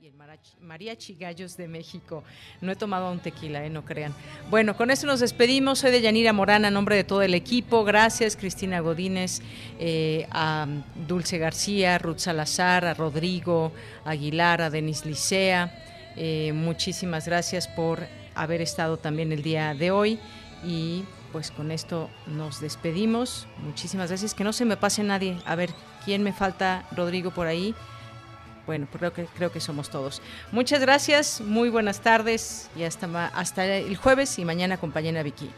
y el Mariachi Gallos de México. No he tomado un tequila, eh, no crean. Bueno, con esto nos despedimos. Soy de Yanira Morán, a nombre de todo el equipo. Gracias, Cristina Godínez, eh, a Dulce García, Ruth Salazar, a Rodrigo Aguilar, a Denis Licea. Eh, muchísimas gracias por haber estado también el día de hoy. Y pues con esto nos despedimos. Muchísimas gracias. Que no se me pase nadie. A ver, ¿quién me falta, Rodrigo, por ahí? Bueno, creo que, creo que somos todos. Muchas gracias, muy buenas tardes y hasta, hasta el jueves y mañana acompañen a Vicky.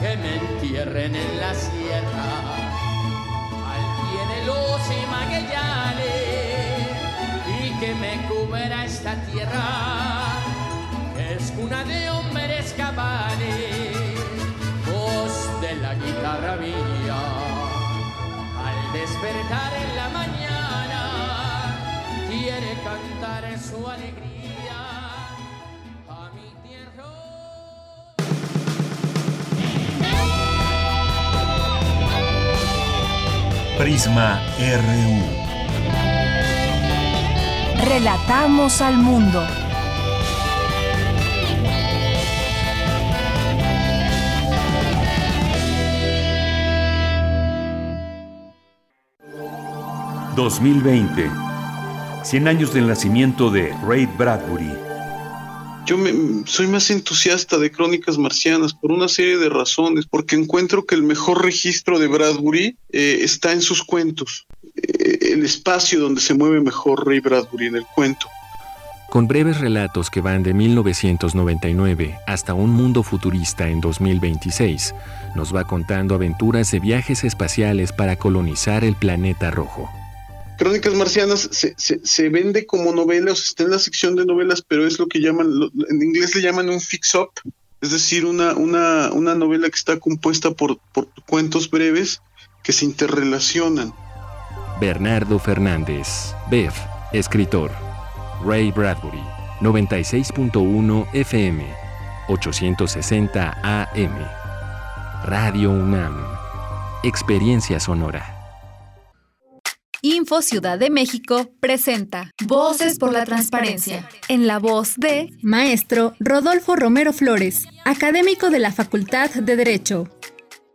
Que me entierren en la sierra, al pie de los y que me cubra esta tierra, que es cuna de hombres cabales, voz de la guitarra mía su alegría a mi tierra. Prisma RU. Relatamos al mundo. 2020. 100 años del nacimiento de Ray Bradbury. Yo soy más entusiasta de Crónicas Marcianas por una serie de razones, porque encuentro que el mejor registro de Bradbury eh, está en sus cuentos, eh, el espacio donde se mueve mejor Ray Bradbury en el cuento. Con breves relatos que van de 1999 hasta un mundo futurista en 2026, nos va contando aventuras de viajes espaciales para colonizar el planeta rojo. Crónicas Marcianas se, se, vende como novela, o sea, está en la sección de novelas, pero es lo que llaman, en inglés le llaman un fix-up, es decir, una, una, una, novela que está compuesta por, por cuentos breves que se interrelacionan. Bernardo Fernández, Bev, escritor. Ray Bradbury, 96.1 FM, 860 AM. Radio UNAM. Experiencia sonora. Info Ciudad de México presenta Voces por la Transparencia, en la voz de Maestro Rodolfo Romero Flores, académico de la Facultad de Derecho.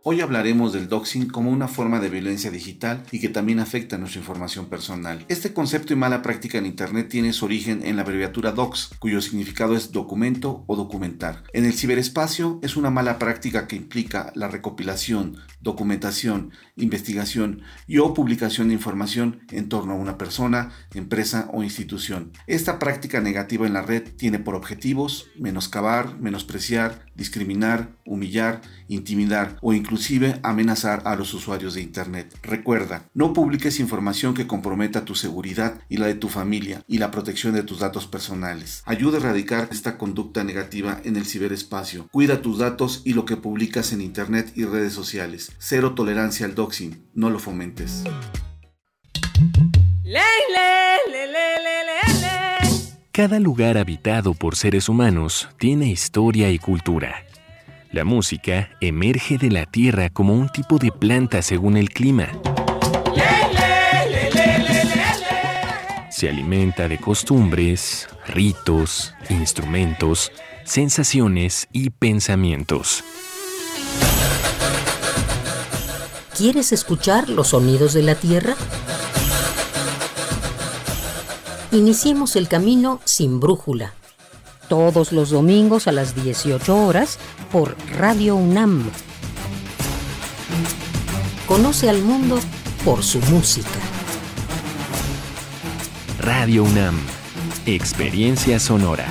Hoy hablaremos del doxing como una forma de violencia digital y que también afecta nuestra información personal. Este concepto y mala práctica en Internet tiene su origen en la abreviatura dox, cuyo significado es documento o documentar. En el ciberespacio es una mala práctica que implica la recopilación, documentación, investigación y o publicación de información en torno a una persona, empresa o institución. Esta práctica negativa en la red tiene por objetivos menoscabar, menospreciar, discriminar, humillar, intimidar o inclusive amenazar a los usuarios de Internet. Recuerda, no publiques información que comprometa tu seguridad y la de tu familia y la protección de tus datos personales. Ayuda a erradicar esta conducta negativa en el ciberespacio. Cuida tus datos y lo que publicas en Internet y redes sociales. Cero tolerancia al doxing, no lo fomentes. Cada lugar habitado por seres humanos tiene historia y cultura. La música emerge de la tierra como un tipo de planta según el clima. Se alimenta de costumbres, ritos, instrumentos, sensaciones y pensamientos. ¿Quieres escuchar los sonidos de la tierra? Iniciemos el camino sin brújula. Todos los domingos a las 18 horas por Radio UNAM. Conoce al mundo por su música. Radio UNAM. Experiencia sonora.